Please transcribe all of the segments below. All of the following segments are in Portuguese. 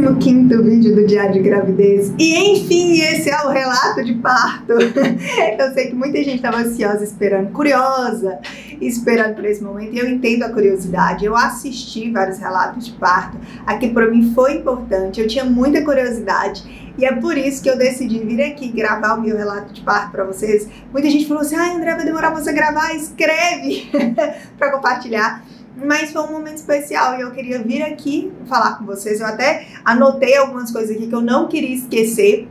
15 vídeo do Diário de Gravidez. E enfim, esse é o relato de parto. Eu sei que muita gente estava ansiosa esperando, curiosa, esperando por esse momento. E eu entendo a curiosidade. Eu assisti vários relatos de parto. Aqui para mim foi importante. Eu tinha muita curiosidade. E é por isso que eu decidi vir aqui gravar o meu relato de parto para vocês. Muita gente falou assim: ai, André, vai demorar pra você gravar? Escreve para compartilhar mas foi um momento especial e eu queria vir aqui falar com vocês. Eu até anotei algumas coisas aqui que eu não queria esquecer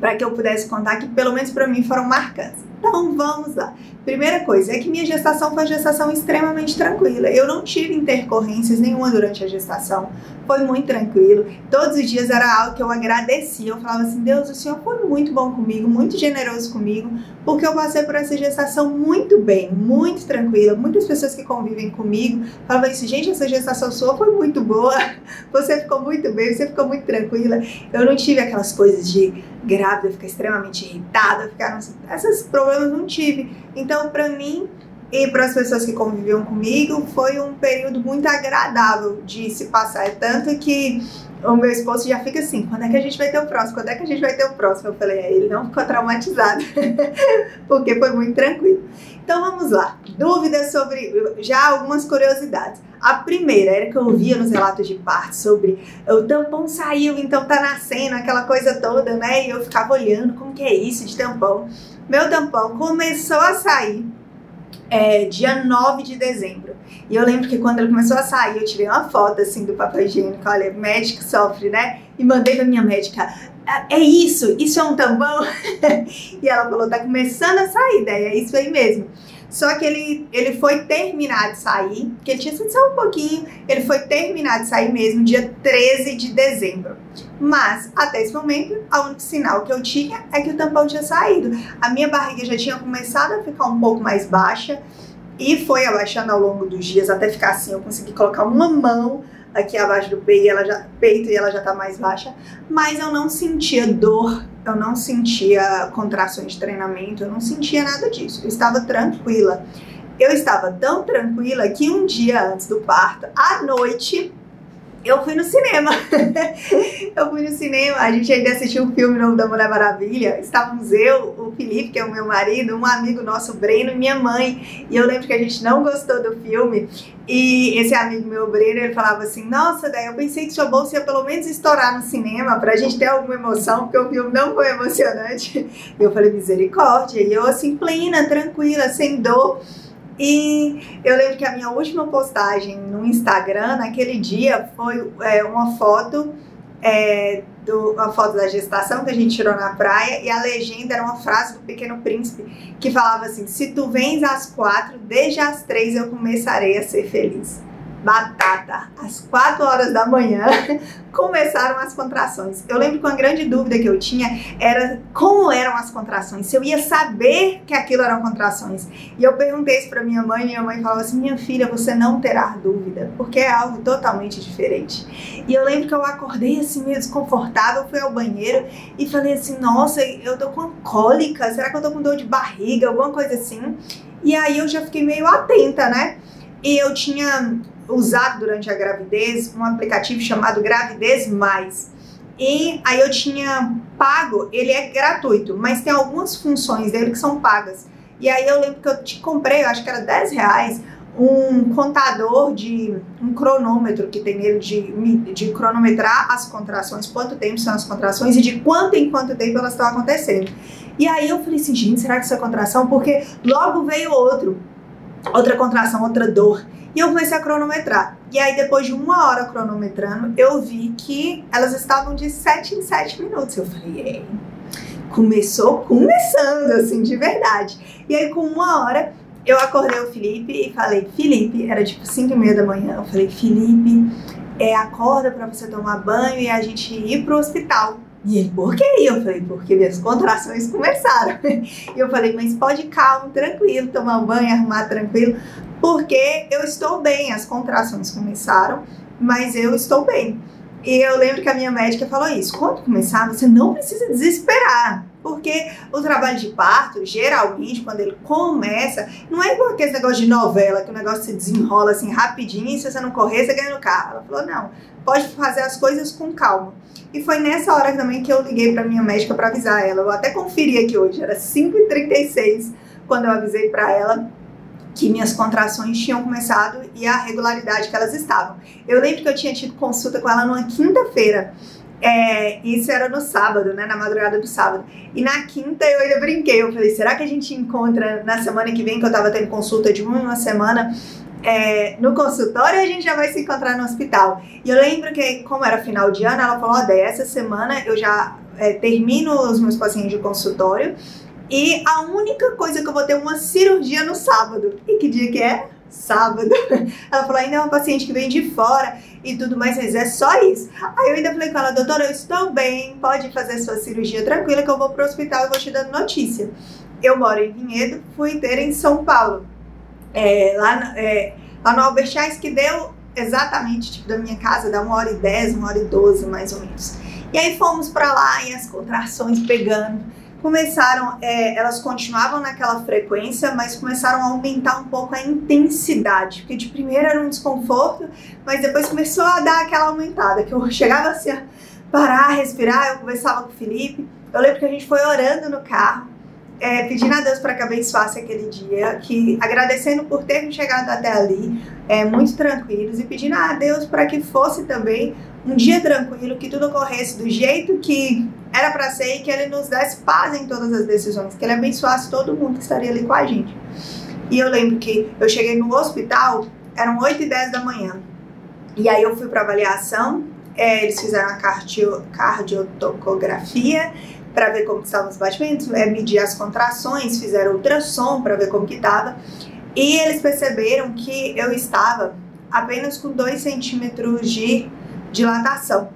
para que eu pudesse contar que pelo menos para mim foram marcantes. Então vamos lá. Primeira coisa é que minha gestação foi uma gestação extremamente tranquila. Eu não tive intercorrências nenhuma durante a gestação. Foi muito tranquilo. Todos os dias era algo que eu agradecia. Eu falava assim: Deus, o Senhor foi muito bom comigo, muito generoso comigo, porque eu passei por essa gestação muito bem, muito tranquila. Muitas pessoas que convivem comigo falavam isso: gente, essa gestação sua foi muito boa. Você ficou muito bem, você ficou muito tranquila. Eu não tive aquelas coisas de grávida ficar extremamente irritada, ficar. Esses problemas não tive. Então, para mim e para as pessoas que conviviam comigo, foi um período muito agradável de se passar. É tanto que o meu esposo já fica assim: quando é que a gente vai ter o próximo? Quando é que a gente vai ter o próximo? Eu falei: é, ele não ficou traumatizado, porque foi muito tranquilo. Então vamos lá. Dúvidas sobre. Já algumas curiosidades. A primeira era que eu ouvia nos relatos de parto sobre o tampão saiu, então tá nascendo, aquela coisa toda, né? E eu ficava olhando como que é isso de tampão. Meu tampão começou a sair é, dia 9 de dezembro. E eu lembro que quando ele começou a sair, eu tirei uma foto assim do papel higiênico, olha, médico sofre, né? E mandei pra minha médica, é, é isso, isso é um tampão? e ela falou, tá começando a sair, daí é isso aí mesmo. Só que ele, ele foi terminar de sair, que ele tinha sido só um pouquinho, ele foi terminar de sair mesmo dia 13 de dezembro. Mas, até esse momento, o único sinal que eu tinha é que o tampão tinha saído. A minha barriga já tinha começado a ficar um pouco mais baixa e foi abaixando ao longo dos dias até ficar assim. Eu consegui colocar uma mão aqui abaixo do peito e ela já, peito, e ela já tá mais baixa, mas eu não sentia dor, eu não sentia contrações de treinamento, eu não sentia nada disso. Eu estava tranquila. Eu estava tão tranquila que um dia antes do parto, à noite, eu fui no cinema. eu fui no cinema, a gente ainda assistiu o filme novo da Mulher Maravilha. Estávamos eu, o Felipe, que é o meu marido, um amigo nosso, Breno, e minha mãe. E eu lembro que a gente não gostou do filme. E esse amigo meu, Breno, ele falava assim: Nossa, daí eu pensei que sua bolsa ia pelo menos estourar no cinema pra gente ter alguma emoção, porque o filme não foi emocionante. E eu falei: Misericórdia. E eu, assim, plena, tranquila, sem dor. E eu lembro que a minha última postagem no Instagram, naquele dia, foi é, uma foto, é, do, uma foto da gestação que a gente tirou na praia, e a legenda era uma frase do Pequeno Príncipe que falava assim: Se tu vens às quatro, desde as três eu começarei a ser feliz batata. Às 4 horas da manhã começaram as contrações. Eu lembro que uma grande dúvida que eu tinha era como eram as contrações, se eu ia saber que aquilo eram contrações. E eu perguntei isso para minha mãe, e minha mãe falou assim: "Minha filha, você não terá dúvida, porque é algo totalmente diferente". E eu lembro que eu acordei assim meio desconfortável, fui ao banheiro e falei assim: "Nossa, eu tô com cólica, será que eu tô com dor de barriga, alguma coisa assim?". E aí eu já fiquei meio atenta, né? E eu tinha usado durante a gravidez um aplicativo chamado Gravidez Mais. E aí eu tinha pago, ele é gratuito, mas tem algumas funções dele que são pagas. E aí eu lembro que eu te comprei, eu acho que era 10 reais, um contador de um cronômetro que tem nele de, de cronometrar as contrações, quanto tempo são as contrações e de quanto em quanto tempo elas estão acontecendo. E aí eu falei assim, gente, será que isso é contração? Porque logo veio outro, outra contração, outra dor. E eu comecei a cronometrar. E aí, depois de uma hora cronometrando, eu vi que elas estavam de 7 em 7 minutos. Eu falei, ei, começou começando, assim, de verdade. E aí, com uma hora, eu acordei o Felipe e falei, Felipe, era tipo 5 e meia da manhã. Eu falei, Felipe, é, acorda para você tomar banho e a gente ir pro hospital. E ele, por que? Eu falei, porque minhas contrações começaram. E eu falei, mas pode calmo, tranquilo, tomar um banho, arrumar tranquilo, porque eu estou bem. As contrações começaram, mas eu estou bem. E eu lembro que a minha médica falou isso: quando começar, você não precisa desesperar, Porque o trabalho de parto, geralmente, quando ele começa, não é igual aquele negócio de novela, que o negócio se desenrola assim rapidinho e se você não correr, você ganha no carro. Ela falou: não, pode fazer as coisas com calma. E foi nessa hora também que eu liguei para minha médica para avisar ela. Eu até conferi aqui hoje, era 5h36 quando eu avisei para ela que minhas contrações tinham começado e a regularidade que elas estavam. Eu lembro que eu tinha tido consulta com ela numa quinta-feira. É, isso era no sábado, né? Na madrugada do sábado. E na quinta eu ainda brinquei. Eu falei, será que a gente encontra na semana que vem, que eu tava tendo consulta de uma, semana, é, no consultório, a gente já vai se encontrar no hospital. E eu lembro que, como era final de ano, ela falou: ó, essa semana eu já é, termino os meus pacientes de consultório e a única coisa que eu vou ter uma cirurgia no sábado. E que dia que é? Sábado. Ela falou, ainda é uma paciente que vem de fora e tudo mais, mas é só isso. Aí eu ainda falei com ela, doutora, eu estou bem, pode fazer sua cirurgia tranquila que eu vou pro hospital e vou te dando notícia. Eu moro em Vinhedo, fui ter em São Paulo. É, lá, é, lá no Albert que deu exatamente tipo da minha casa, dá uma hora e dez, uma hora e doze mais ou menos. E aí fomos para lá e as contrações pegando começaram, é, elas continuavam naquela frequência, mas começaram a aumentar um pouco a intensidade, porque de primeiro era um desconforto, mas depois começou a dar aquela aumentada, que eu chegava assim a parar, respirar, eu conversava com o Felipe, eu lembro que a gente foi orando no carro, é, pedindo a Deus para que abençoasse aquele dia, que agradecendo por termos chegado até ali, é, muito tranquilos, e pedindo a Deus para que fosse também um dia tranquilo, que tudo ocorresse do jeito que era para ser e que Ele nos desse paz em todas as decisões, que Ele abençoasse todo mundo que estaria ali com a gente. E eu lembro que eu cheguei no hospital, eram 8 e 10 da manhã, e aí eu fui para avaliação, é, eles fizeram a cardio, cardiotocografia, para ver como estavam os batimentos, é, medir as contrações, fizeram ultrassom para ver como que estava. E eles perceberam que eu estava apenas com 2 centímetros de dilatação.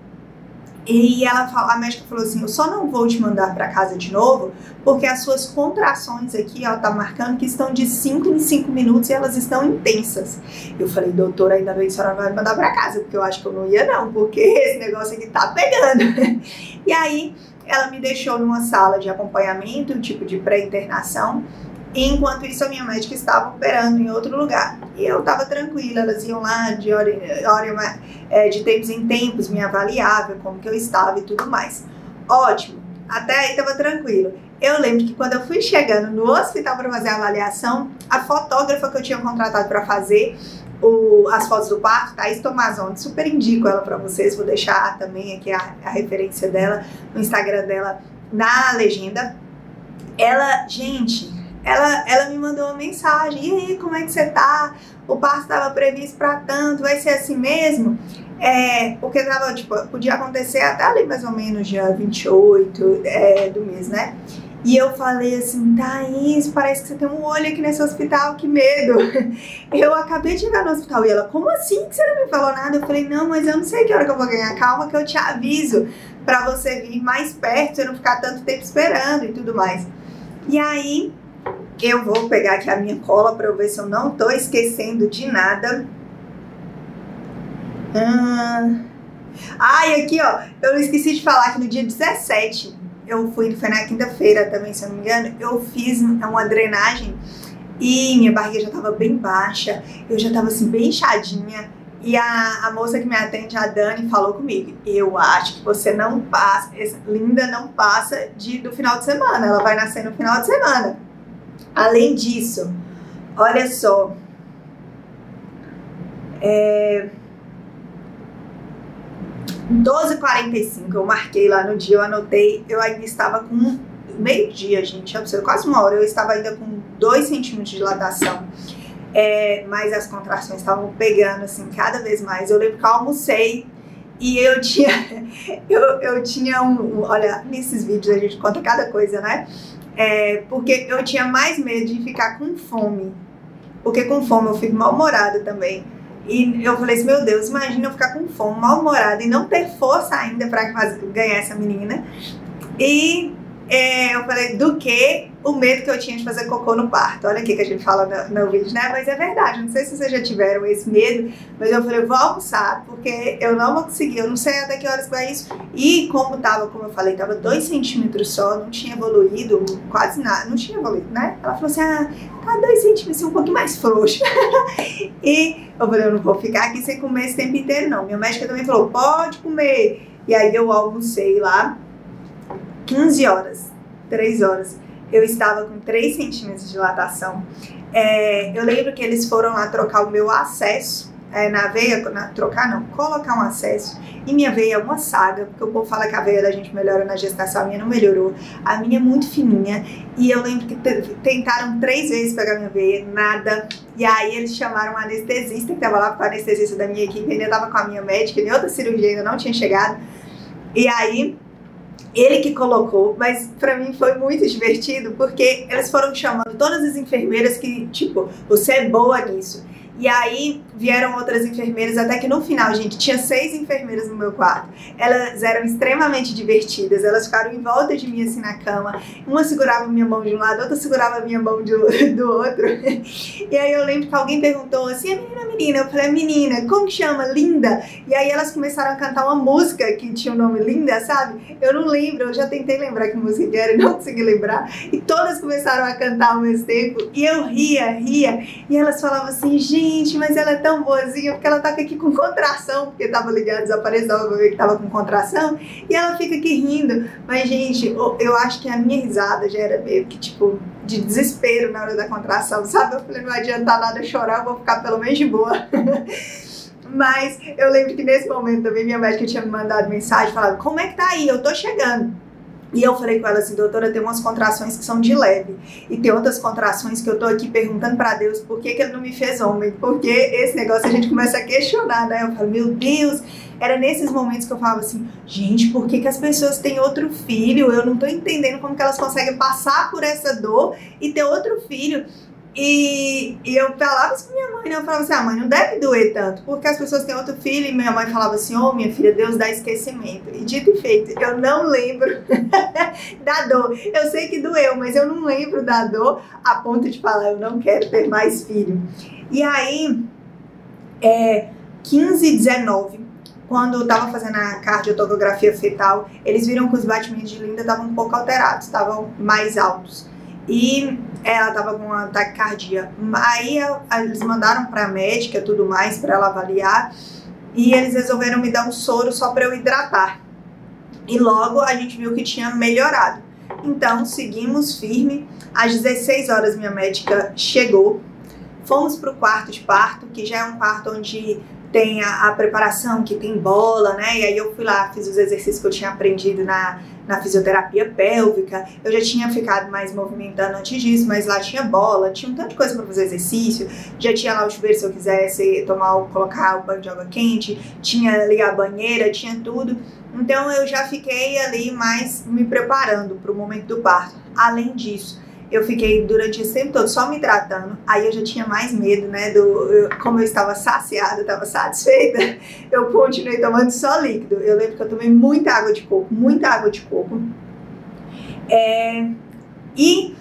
E ela a médica falou assim: Eu só não vou te mandar para casa de novo, porque as suas contrações aqui, ela tá marcando que estão de 5 em 5 minutos e elas estão intensas. Eu falei, doutora, ainda bem que a senhora vai me mandar para casa, porque eu acho que eu não ia, não, porque esse negócio aqui tá pegando. e aí ela me deixou numa sala de acompanhamento, tipo de pré-internação. Enquanto isso, a minha médica estava operando em outro lugar. E eu estava tranquila, elas iam lá de, hora, hora, é, de tempos em tempos, me avaliavam, como que eu estava e tudo mais. Ótimo, até aí estava tranquilo. Eu lembro que quando eu fui chegando no hospital para fazer a avaliação, a fotógrafa que eu tinha contratado para fazer o, as fotos do parto, Thaís Tomazoni, super indico ela para vocês, vou deixar também aqui a, a referência dela no Instagram dela na legenda. Ela, gente, ela, ela me mandou uma mensagem, e aí, como é que você tá? O parto estava previsto para tanto, vai ser assim mesmo? É, porque tava, tipo, podia acontecer até ali mais ou menos dia 28 é, do mês, né? E eu falei assim, Thaís, parece que você tem um olho aqui nesse hospital, que medo. Eu acabei de chegar no hospital e ela, como assim que você não me falou nada? Eu falei, não, mas eu não sei que hora que eu vou ganhar. Calma que eu te aviso para você vir mais perto, você não ficar tanto tempo esperando e tudo mais. E aí, eu vou pegar aqui a minha cola para eu ver se eu não tô esquecendo de nada. Ah, e aqui, ó, eu esqueci de falar que no dia 17 eu fui, foi na quinta-feira também, se eu não me engano, eu fiz uma drenagem e minha barriga já estava bem baixa, eu já estava assim, bem inchadinha. E a, a moça que me atende, a Dani, falou comigo: Eu acho que você não passa, linda não passa de, do final de semana, ela vai nascer no final de semana. Além disso, olha só, é, 12h45, eu marquei lá no dia, eu anotei, eu ainda estava com meio-dia, gente, quase uma hora, eu estava ainda com 2 centímetros de dilatação. É, mas as contrações estavam pegando assim cada vez mais. Eu lembro que eu almocei e eu tinha, eu, eu tinha um, olha, nesses vídeos a gente conta cada coisa, né? É, porque eu tinha mais medo de ficar com fome, porque com fome eu fico mal-humorada também. E eu falei assim, meu Deus, imagina eu ficar com fome, mal-humorada e não ter força ainda para ganhar essa menina. E é, eu falei, do que o medo que eu tinha de fazer cocô no parto. Olha aqui que a gente fala no, no vídeo, né? Mas é verdade, não sei se vocês já tiveram esse medo, mas eu falei, vou almoçar, porque eu não vou conseguir, eu não sei até que horas vai isso. E como tava, como eu falei, tava dois centímetros só, não tinha evoluído quase nada, não tinha evoluído, né? Ela falou assim, ah, tá dois centímetros, um pouquinho mais frouxo. e eu falei, eu não vou ficar aqui sem comer esse tempo inteiro, não. Minha médica também falou, pode comer. E aí eu almocei lá, 15 horas, 3 horas, eu estava com 3 centímetros de dilatação. É, eu lembro que eles foram lá trocar o meu acesso é, na veia, na, trocar não, colocar um acesso. E minha veia é uma saga, porque o povo fala que a veia da gente melhora na gestação, a minha não melhorou. A minha é muito fininha. E eu lembro que tentaram três vezes pegar minha veia, nada. E aí eles chamaram um anestesista que estava lá, com o anestesista da minha equipe, ainda estava com a minha médica, nem outra cirurgia ainda não tinha chegado. E aí ele que colocou, mas para mim foi muito divertido porque eles foram chamando todas as enfermeiras que, tipo, você é boa nisso. E aí vieram outras enfermeiras, até que no final, gente, tinha seis enfermeiras no meu quarto. Elas eram extremamente divertidas, elas ficaram em volta de mim assim na cama. Uma segurava minha mão de um lado, outra segurava minha mão do, do outro. E aí eu lembro que alguém perguntou assim: a menina, menina? Eu falei: menina, como que chama? Linda. E aí elas começaram a cantar uma música que tinha o nome Linda, sabe? Eu não lembro, eu já tentei lembrar que música que era e não consegui lembrar. E todas começaram a cantar ao mesmo tempo. E eu ria, ria. E elas falavam assim: gente, mas ela é tão boazinha, porque ela tá aqui com contração, porque tava ligado, desapareceu, eu que tava com contração, e ela fica aqui rindo. Mas, gente, eu acho que a minha risada já era meio que, tipo, de desespero na hora da contração, sabe? Eu falei, não adianta nada chorar, eu vou ficar pelo menos de boa. Mas eu lembro que nesse momento também minha médica tinha me mandado mensagem falando, como é que tá aí? Eu tô chegando. E eu falei com ela assim, doutora, tem umas contrações que são de leve. E tem outras contrações que eu tô aqui perguntando para Deus por que, que ele não me fez homem. Porque esse negócio a gente começa a questionar, né? Eu falo, meu Deus, era nesses momentos que eu falava assim, gente, por que, que as pessoas têm outro filho? Eu não tô entendendo como que elas conseguem passar por essa dor e ter outro filho. E, e eu falava isso com minha mãe, né? Eu falava assim, ah, mãe, não deve doer tanto, porque as pessoas têm outro filho, e minha mãe falava assim, ô oh, minha filha, Deus dá esquecimento. E dito e feito, eu não lembro da dor. Eu sei que doeu, mas eu não lembro da dor a ponto de falar, eu não quero ter mais filho. E aí, é, 15 19, quando eu tava fazendo a cardiotografia fetal, eles viram que os batimentos de Linda estavam um pouco alterados, estavam mais altos e ela tava com uma taquicardia. Aí eles mandaram para a médica tudo mais para ela avaliar e eles resolveram me dar um soro só para eu hidratar. E logo a gente viu que tinha melhorado. Então seguimos firme. Às 16 horas minha médica chegou. Fomos para o quarto de parto, que já é um quarto onde tem a, a, preparação, que tem bola, né? E aí eu fui lá, fiz os exercícios que eu tinha aprendido na, na fisioterapia pélvica. Eu já tinha ficado mais movimentando antes disso, mas lá tinha bola, tinha um tanto de coisa para fazer exercício. Já tinha lá o chuveiro se eu quisesse tomar, colocar o banho de água quente, tinha ligar a banheira, tinha tudo. Então eu já fiquei ali mais me preparando para o momento do parto. Além disso, eu fiquei durante esse tempo todo só me tratando. Aí eu já tinha mais medo, né? Do, eu, como eu estava saciada, estava satisfeita, eu continuei tomando só líquido. Eu lembro que eu tomei muita água de coco, muita água de coco. É, e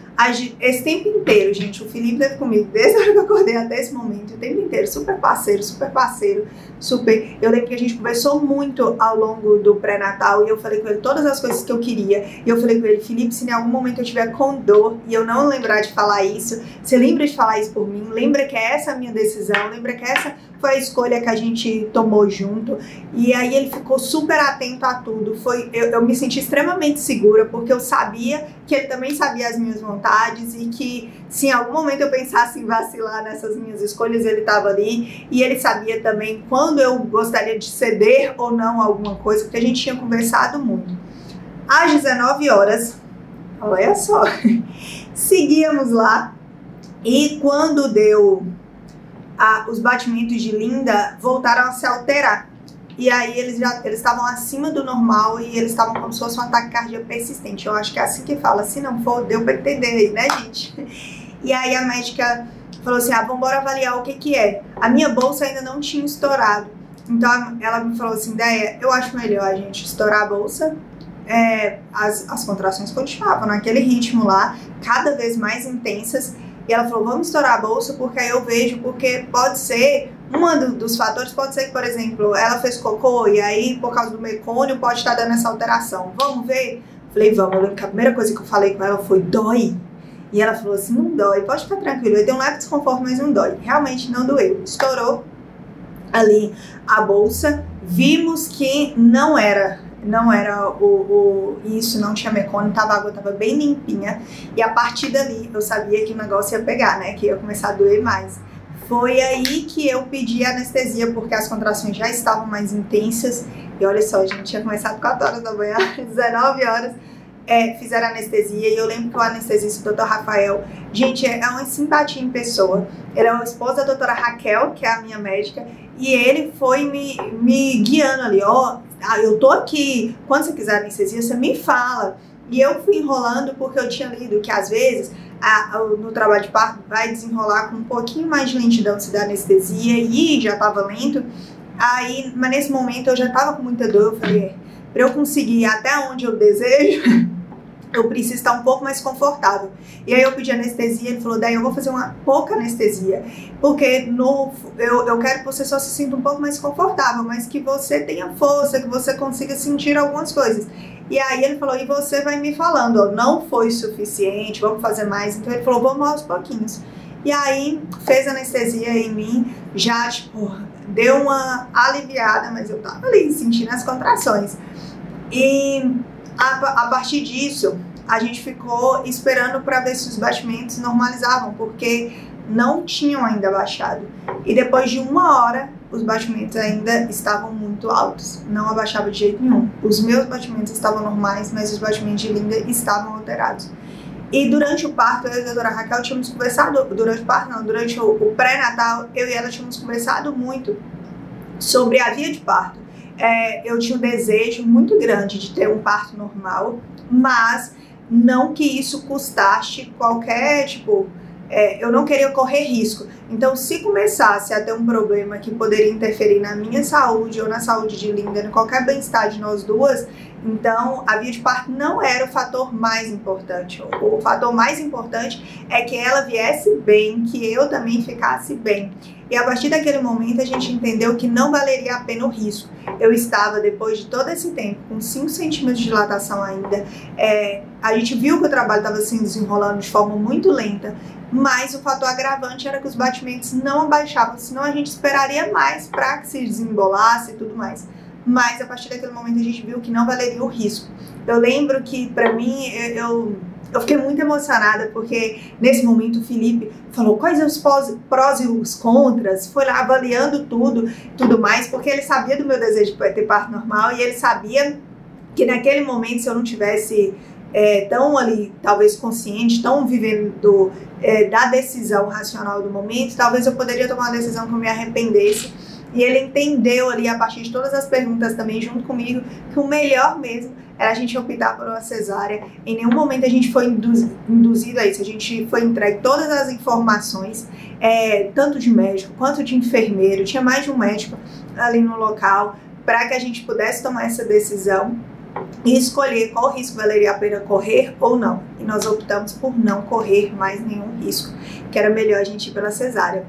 esse tempo inteiro, gente, o Felipe teve comigo desde a hora que eu acordei até esse momento, o tempo inteiro, super parceiro, super parceiro, super. Eu lembro que a gente conversou muito ao longo do pré-natal e eu falei com ele todas as coisas que eu queria. E eu falei com ele, Felipe, se em algum momento eu tiver com dor e eu não lembrar de falar isso, você lembra de falar isso por mim? Lembra que é essa a minha decisão? Lembra que essa foi a escolha que a gente tomou junto. E aí ele ficou super atento a tudo. Foi, eu, eu me senti extremamente segura, porque eu sabia que ele também sabia as minhas vontades e que se em algum momento eu pensasse em vacilar nessas minhas escolhas, ele estava ali. E ele sabia também quando eu gostaria de ceder ou não alguma coisa, porque a gente tinha conversado muito. Às 19 horas, olha só, seguíamos lá. E quando deu a, os batimentos de Linda voltaram a se alterar. E aí eles já eles estavam acima do normal e eles estavam como se fosse um ataque cardíaco persistente. Eu acho que é assim que fala. Se não for, deu para entender aí, né, gente? E aí a médica falou assim: ah, vamos avaliar o que que é. A minha bolsa ainda não tinha estourado. Então ela me falou assim: ideia, eu acho melhor a gente estourar a bolsa é, as, as contrações continuavam naquele ritmo lá, cada vez mais intensas. E ela falou: vamos estourar a bolsa, porque aí eu vejo, porque pode ser. Um do, dos fatores pode ser que, por exemplo, ela fez cocô e aí, por causa do mecônio, pode estar dando essa alteração. Vamos ver? Falei, vamos. Eu lembro que a primeira coisa que eu falei com ela foi: dói. E ela falou assim: não dói, pode ficar tranquilo. Eu dei um leve desconforto, mas não dói. Realmente não doeu. Estourou ali a bolsa. Vimos que não era não era o, o isso, não tinha mecônio, tava, a água tava bem limpinha. E a partir dali eu sabia que o negócio ia pegar, né? Que ia começar a doer mais. Foi aí que eu pedi anestesia, porque as contrações já estavam mais intensas. E olha só, a gente tinha começado 4 horas da manhã, 19 horas é, fizeram anestesia e eu lembro que o anestesista, o Dr. Rafael, gente, é uma simpatia em pessoa. Ele é o esposo da doutora Raquel, que é a minha médica, e ele foi me, me guiando ali, ó, oh, eu tô aqui, quando você quiser anestesia, você me fala. E eu fui enrolando porque eu tinha lido que às vezes a, a, no trabalho de parto vai desenrolar com um pouquinho mais de lentidão se dá anestesia e já tava lento. Aí, mas nesse momento eu já tava com muita dor, eu falei, para eu conseguir ir até onde eu desejo, eu preciso estar um pouco mais confortável. E aí eu pedi anestesia, ele falou, daí eu vou fazer uma pouca anestesia, porque no, eu, eu quero que você só se sinta um pouco mais confortável, mas que você tenha força, que você consiga sentir algumas coisas. E aí ele falou, e você vai me falando, ó, não foi suficiente, vamos fazer mais. Então ele falou, vamos aos pouquinhos. E aí fez anestesia em mim, já tipo, deu uma aliviada, mas eu tava ali sentindo as contrações. E a, a partir disso, a gente ficou esperando para ver se os batimentos normalizavam, porque não tinham ainda baixado. E depois de uma hora, os batimentos ainda estavam muito altos, não abaixava de jeito nenhum. Os meus batimentos estavam normais, mas os batimentos de Linda estavam alterados. E durante o parto, eu e a doutora Raquel tínhamos conversado, durante o parto não, durante o, o pré-natal, eu e ela tínhamos conversado muito sobre a via de parto é, eu tinha um desejo muito grande de ter um parto normal, mas não que isso custasse qualquer, tipo, é, eu não queria correr risco. Então, se começasse a ter um problema que poderia interferir na minha saúde ou na saúde de Linda, em qualquer bem-estar de nós duas, então a via de parto não era o fator mais importante. O, fator mais importante é que ela viesse bem, que eu também ficasse bem. E a partir daquele momento a gente entendeu que não valeria a pena o risco. Eu estava, depois de todo esse tempo, com 5 centímetros de dilatação ainda. É, a gente viu que o trabalho estava se desenrolando de forma muito lenta, mas o fator agravante era que os batimentos não abaixavam, senão a gente esperaria mais para que se desembolasse e tudo mais. Mas a partir daquele momento a gente viu que não valeria o risco. Eu lembro que, para mim, eu eu fiquei muito emocionada porque nesse momento o Felipe falou quais os prós e os contras, foi lá avaliando tudo, tudo mais, porque ele sabia do meu desejo de ter parto normal e ele sabia que naquele momento se eu não tivesse é, tão ali, talvez consciente, tão vivendo é, da decisão racional do momento, talvez eu poderia tomar uma decisão que eu me arrependesse. E ele entendeu ali, a partir de todas as perguntas também, junto comigo, que o melhor mesmo era a gente optar por uma cesárea. Em nenhum momento a gente foi induzido a isso. A gente foi entregue todas as informações, é, tanto de médico quanto de enfermeiro. Tinha mais de um médico ali no local para que a gente pudesse tomar essa decisão e escolher qual risco valeria a pena correr ou não. E nós optamos por não correr mais nenhum risco, que era melhor a gente ir pela cesárea.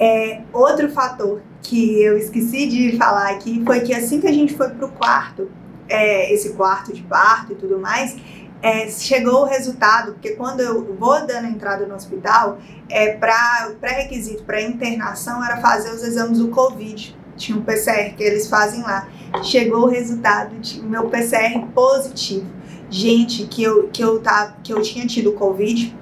É, outro fator que eu esqueci de falar aqui foi que assim que a gente foi para o quarto, é, esse quarto de parto e tudo mais, é, chegou o resultado, porque quando eu vou dando entrada no hospital, é, para pré-requisito para internação era fazer os exames do Covid. Tinha um PCR que eles fazem lá. Chegou o resultado de meu PCR positivo. Gente, que eu, que eu, tá, que eu tinha tido Covid,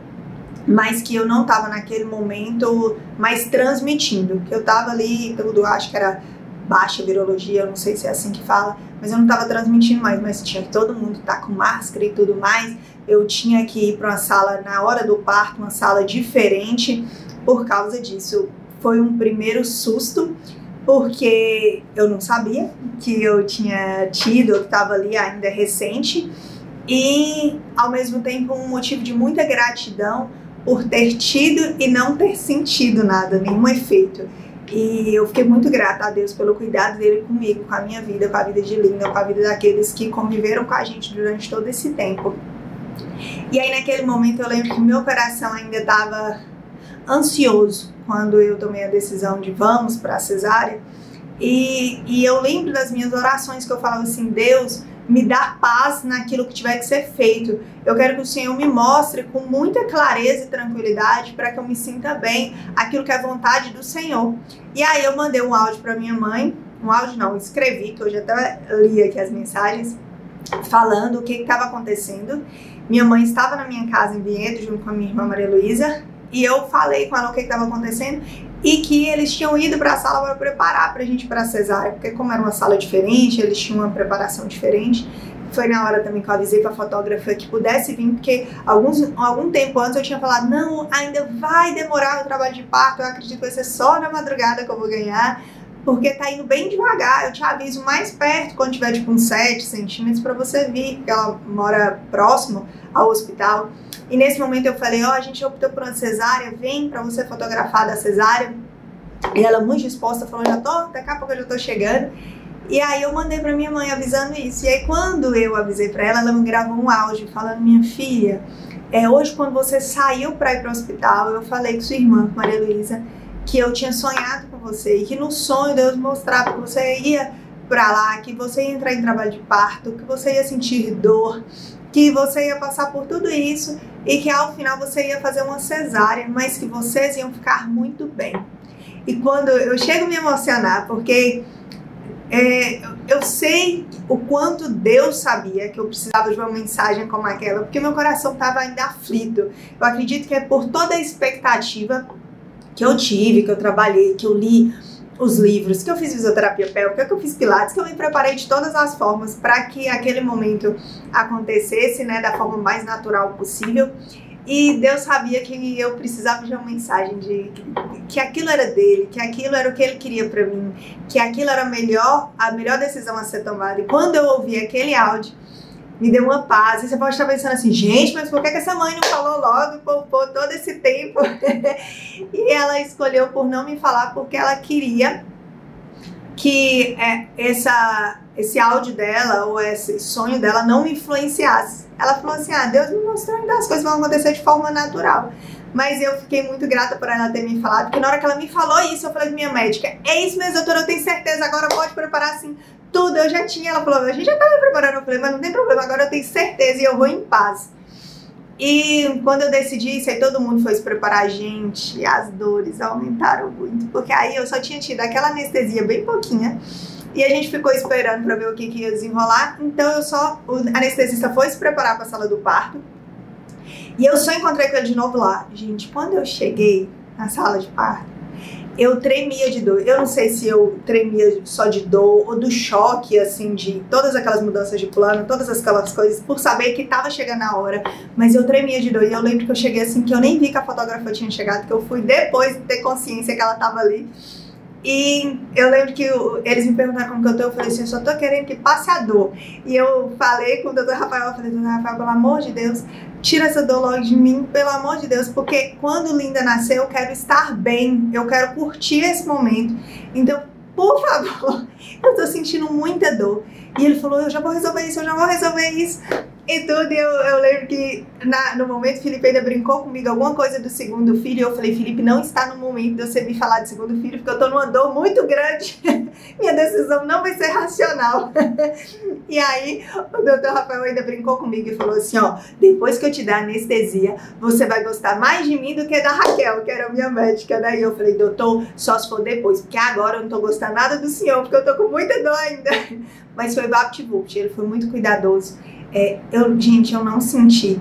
mas que eu não estava naquele momento mais transmitindo. Que eu estava ali, tudo, acho que era baixa virologia, eu não sei se é assim que fala, mas eu não estava transmitindo mais, mas tinha que todo mundo estar tá com máscara e tudo mais. Eu tinha que ir para uma sala na hora do parto, uma sala diferente por causa disso. Foi um primeiro susto, porque eu não sabia que eu tinha tido, eu estava ali ainda recente, e ao mesmo tempo um motivo de muita gratidão por ter tido e não ter sentido nada, nenhum efeito. E eu fiquei muito grata a Deus pelo cuidado dele comigo, com a minha vida, com a vida de Linda, com a vida daqueles que conviveram com a gente durante todo esse tempo. E aí, naquele momento, eu lembro que meu coração ainda estava ansioso quando eu tomei a decisão de vamos para a cesárea. E, e eu lembro das minhas orações que eu falava assim: Deus, me dá paz naquilo que tiver que ser feito. Eu quero que o Senhor me mostre com muita clareza e tranquilidade para que eu me sinta bem aquilo que é vontade do Senhor. E aí eu mandei um áudio para minha mãe, um áudio não, escrevi, que hoje até li aqui as mensagens, falando o que estava acontecendo. Minha mãe estava na minha casa em Vinhedo, junto com a minha irmã Maria Luísa, e eu falei com ela o que estava acontecendo e que eles tinham ido para a sala para preparar para a gente para a cesárea, porque como era uma sala diferente, eles tinham uma preparação diferente. Foi na hora também que eu avisei para a fotógrafa que pudesse vir, porque alguns, algum tempo antes eu tinha falado: não, ainda vai demorar o trabalho de parto, eu acredito que vai ser só na madrugada que eu vou ganhar, porque tá indo bem devagar. Eu te aviso mais perto, quando tiver tipo uns 7 centímetros, para você vir, porque ela mora próximo ao hospital. E nesse momento eu falei, ó, oh, a gente optou por uma cesárea, vem para você fotografar da cesárea. E ela muito disposta falou, já tô, daqui a pouco eu já tô chegando. E aí eu mandei para minha mãe avisando isso. E aí quando eu avisei para ela, ela me gravou um áudio falando, minha filha, é, hoje quando você saiu para ir para o hospital, eu falei com sua irmã, Maria Luísa, que eu tinha sonhado com você e que no sonho Deus mostrava que você ia para lá, que você ia entrar em trabalho de parto, que você ia sentir dor, que você ia passar por tudo isso e que ao final você ia fazer uma cesárea, mas que vocês iam ficar muito bem. E quando eu chego a me emocionar, porque é, eu sei o quanto Deus sabia que eu precisava de uma mensagem como aquela, porque meu coração estava ainda aflito. Eu acredito que é por toda a expectativa que eu tive, que eu trabalhei, que eu li os livros, que eu fiz fisioterapia pélvica, que eu fiz pilates, que eu me preparei de todas as formas para que aquele momento acontecesse, né, da forma mais natural possível. E Deus sabia que eu precisava de uma mensagem de que aquilo era dele, que aquilo era o que ele queria para mim, que aquilo era melhor, a melhor decisão a ser tomada. E quando eu ouvi aquele áudio, me deu uma paz. E você pode estar pensando assim, gente, mas por que, essa mãe não falou logo e poupou todo esse tempo? e ela escolheu por não me falar porque ela queria que é, essa, esse áudio dela ou esse sonho dela não me influenciasse. Ela falou assim: ah, Deus me mostrou ainda as coisas vão acontecer de forma natural. Mas eu fiquei muito grata por ela ter me falado, porque na hora que ela me falou isso, eu falei com minha médica: é isso mesmo, doutora, eu tenho certeza, agora pode preparar assim tudo. Eu já tinha, ela falou: a gente já estava preparando. Falei: mas não tem problema, agora eu tenho certeza e eu vou em paz. E quando eu decidi isso, aí todo mundo foi se preparar, gente, as dores aumentaram muito, porque aí eu só tinha tido aquela anestesia bem pouquinha. E a gente ficou esperando para ver o que, que ia desenrolar. Então eu só. O anestesista foi se preparar para a sala do parto. E eu só encontrei com ele de novo lá. Gente, quando eu cheguei na sala de parto, eu tremia de dor. Eu não sei se eu tremia só de dor ou do choque, assim, de todas aquelas mudanças de plano, todas aquelas coisas, por saber que tava chegando a hora. Mas eu tremia de dor. E eu lembro que eu cheguei assim, que eu nem vi que a fotógrafa tinha chegado, que eu fui depois de ter consciência que ela tava ali. E eu lembro que eles me perguntaram como que eu tô, eu falei assim, eu só tô querendo que passe a dor. E eu falei com o doutor Rafael, eu falei, doutor Rafael, pelo amor de Deus, tira essa dor logo de mim, pelo amor de Deus, porque quando Linda nascer, eu quero estar bem, eu quero curtir esse momento. Então, por favor, eu tô sentindo muita dor. E ele falou, eu já vou resolver isso, eu já vou resolver isso e tudo. E eu, eu lembro que na, no momento Felipe ainda brincou comigo alguma coisa do segundo filho. E eu falei, Felipe, não está no momento de você me falar de segundo filho, porque eu tô numa dor muito grande. Minha decisão não vai ser racional. e aí o doutor Rafael ainda brincou comigo e falou assim: ó, depois que eu te dar anestesia, você vai gostar mais de mim do que da Raquel, que era minha médica. Daí eu falei, doutor, só se for depois, porque agora eu não tô gostando nada do senhor, porque eu tô com muita dor ainda. Mas foi VaptVupt, ele foi muito cuidadoso. É, eu, gente, eu não senti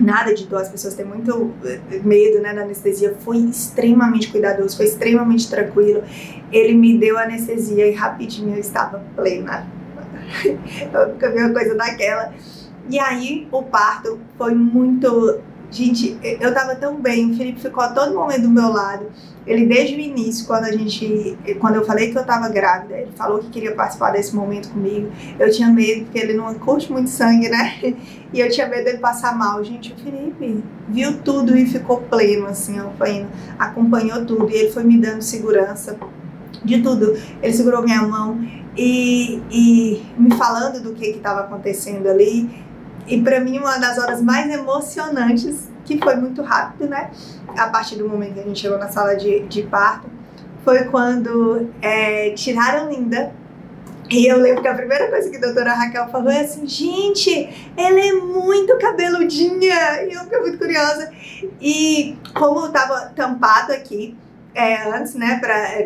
nada de dor. As pessoas têm muito eh, medo né, da anestesia. Foi extremamente cuidadoso, foi extremamente tranquilo. Ele me deu anestesia e rapidinho eu estava plena. eu nunca vi uma coisa daquela. E aí o parto foi muito Gente, eu tava tão bem, o Felipe ficou a todo momento do meu lado. Ele desde o início, quando a gente, quando eu falei que eu tava grávida, ele falou que queria participar desse momento comigo. Eu tinha medo porque ele não curte muito sangue, né? E eu tinha medo dele passar mal. Gente, o Felipe viu tudo e ficou pleno, assim, acompanhou tudo e ele foi me dando segurança de tudo. Ele segurou minha mão e, e me falando do que estava acontecendo ali. E para mim, uma das horas mais emocionantes, que foi muito rápido, né? A partir do momento que a gente chegou na sala de, de parto, foi quando é, tiraram Linda. E eu lembro que a primeira coisa que a doutora Raquel falou é assim: gente, ela é muito cabeludinha. E eu fiquei muito curiosa. E como estava tampado aqui, é, antes, né,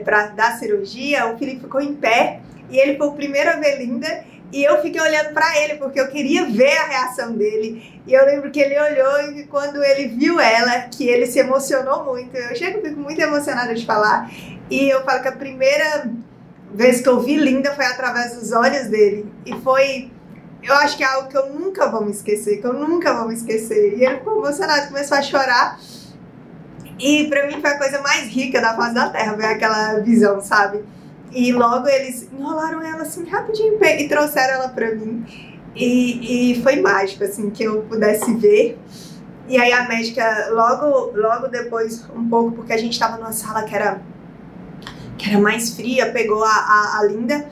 para dar cirurgia, o Felipe ficou em pé e ele foi o primeiro a ver Linda e eu fiquei olhando para ele porque eu queria ver a reação dele. E eu lembro que ele olhou e quando ele viu ela, que ele se emocionou muito. Eu chego, fico muito emocionada de falar. E eu falo que a primeira vez que eu vi Linda foi através dos olhos dele. E foi, eu acho que é algo que eu nunca vou me esquecer, que eu nunca vou me esquecer. E ele ficou emocionado, começou a chorar. E para mim foi a coisa mais rica da face da Terra, ver aquela visão, sabe? E logo eles enrolaram ela assim rapidinho e trouxeram ela para mim. E, e foi mágico, assim, que eu pudesse ver. E aí a médica, logo, logo depois, um pouco, porque a gente estava numa sala que era, que era mais fria, pegou a, a, a Linda,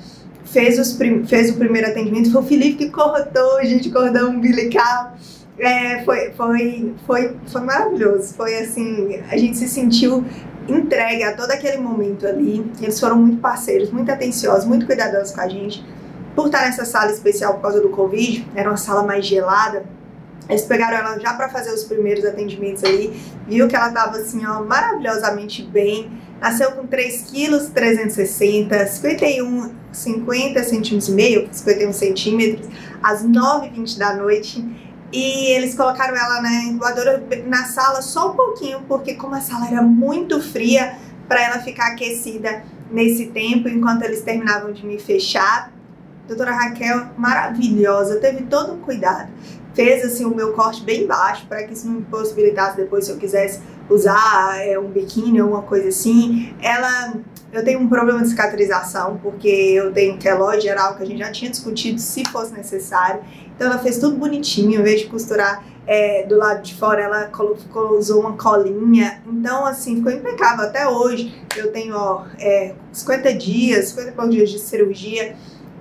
fez, os prim, fez o primeiro atendimento, foi o Felipe que cortou, a gente cordão umbilical. É, foi, foi, foi, foi maravilhoso. Foi assim, a gente se sentiu entregue a todo aquele momento ali. Eles foram muito parceiros, muito atenciosos, muito cuidadosos com a gente. Por estar nessa sala especial por causa do Covid, era uma sala mais gelada. Eles pegaram ela já para fazer os primeiros atendimentos ali, viu que ela estava assim, ó, maravilhosamente bem. Nasceu com 3 quilos 360, 51, 50 centímetros e meio, 51 centímetros, às 9h20 da noite. E eles colocaram ela na incubadora na sala só um pouquinho, porque como a sala era muito fria, para ela ficar aquecida nesse tempo, enquanto eles terminavam de me fechar. doutora Raquel, maravilhosa, teve todo um cuidado. Fez assim o meu corte bem baixo para que isso não me possibilitasse depois se eu quisesse usar é, um biquíni ou uma coisa assim. Ela eu tenho um problema de cicatrização, porque eu tenho queloide geral, que a gente já tinha discutido se fosse necessário. Então ela fez tudo bonitinho, em vez de costurar é, do lado de fora, ela colocou, usou uma colinha. Então, assim, ficou impecável. Até hoje eu tenho ó, é, 50 dias, 50 poucos dias de cirurgia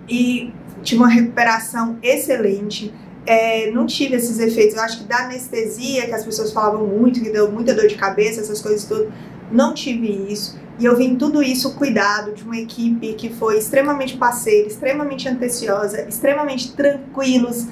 e tive uma recuperação excelente. É, não tive esses efeitos. Eu acho que da anestesia, que as pessoas falavam muito, que deu muita dor de cabeça, essas coisas tudo, não tive isso. E eu vi tudo isso cuidado de uma equipe que foi extremamente parceira, extremamente anteciosa, extremamente tranquilos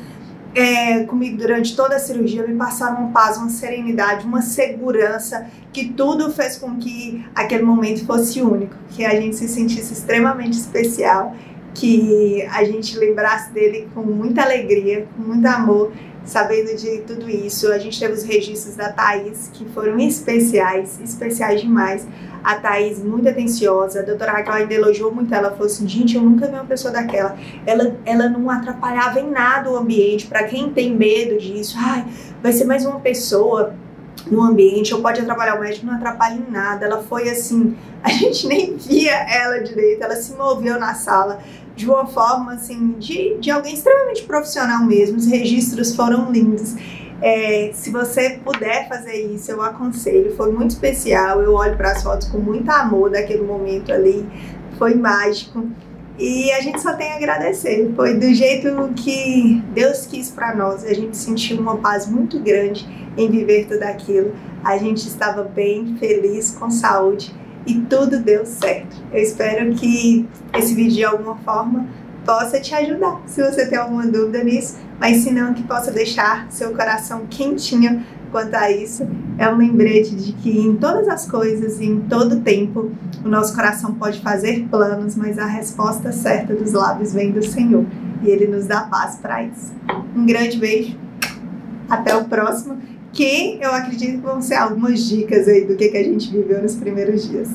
é, comigo durante toda a cirurgia. Me passaram uma paz, uma serenidade, uma segurança, que tudo fez com que aquele momento fosse único, que a gente se sentisse extremamente especial, que a gente lembrasse dele com muita alegria, com muito amor sabendo de tudo isso. A gente teve os registros da Thaís, que foram especiais, especiais demais a Thaís muito atenciosa, a doutora Raquel ainda elogiou muito ela, falou assim, gente, eu nunca vi uma pessoa daquela, ela, ela não atrapalhava em nada o ambiente, para quem tem medo disso, ai, vai ser mais uma pessoa no ambiente, ou pode atrapalhar o médico, não atrapalha em nada, ela foi assim, a gente nem via ela direito, ela se moveu na sala, de uma forma assim, de, de alguém extremamente profissional mesmo, os registros foram lindos. É, se você puder fazer isso, eu aconselho. Foi muito especial. Eu olho para as fotos com muito amor daquele momento ali. Foi mágico. E a gente só tem a agradecer. Foi do jeito que Deus quis para nós. A gente sentiu uma paz muito grande em viver tudo aquilo. A gente estava bem, feliz, com saúde e tudo deu certo. Eu espero que esse vídeo de alguma forma possa te ajudar, se você tem alguma dúvida nisso, mas se não, que possa deixar seu coração quentinho quanto a isso. É um lembrete de que em todas as coisas e em todo tempo o nosso coração pode fazer planos, mas a resposta certa dos lábios vem do Senhor e Ele nos dá paz para isso. Um grande beijo, até o próximo, que eu acredito que vão ser algumas dicas aí do que, que a gente viveu nos primeiros dias.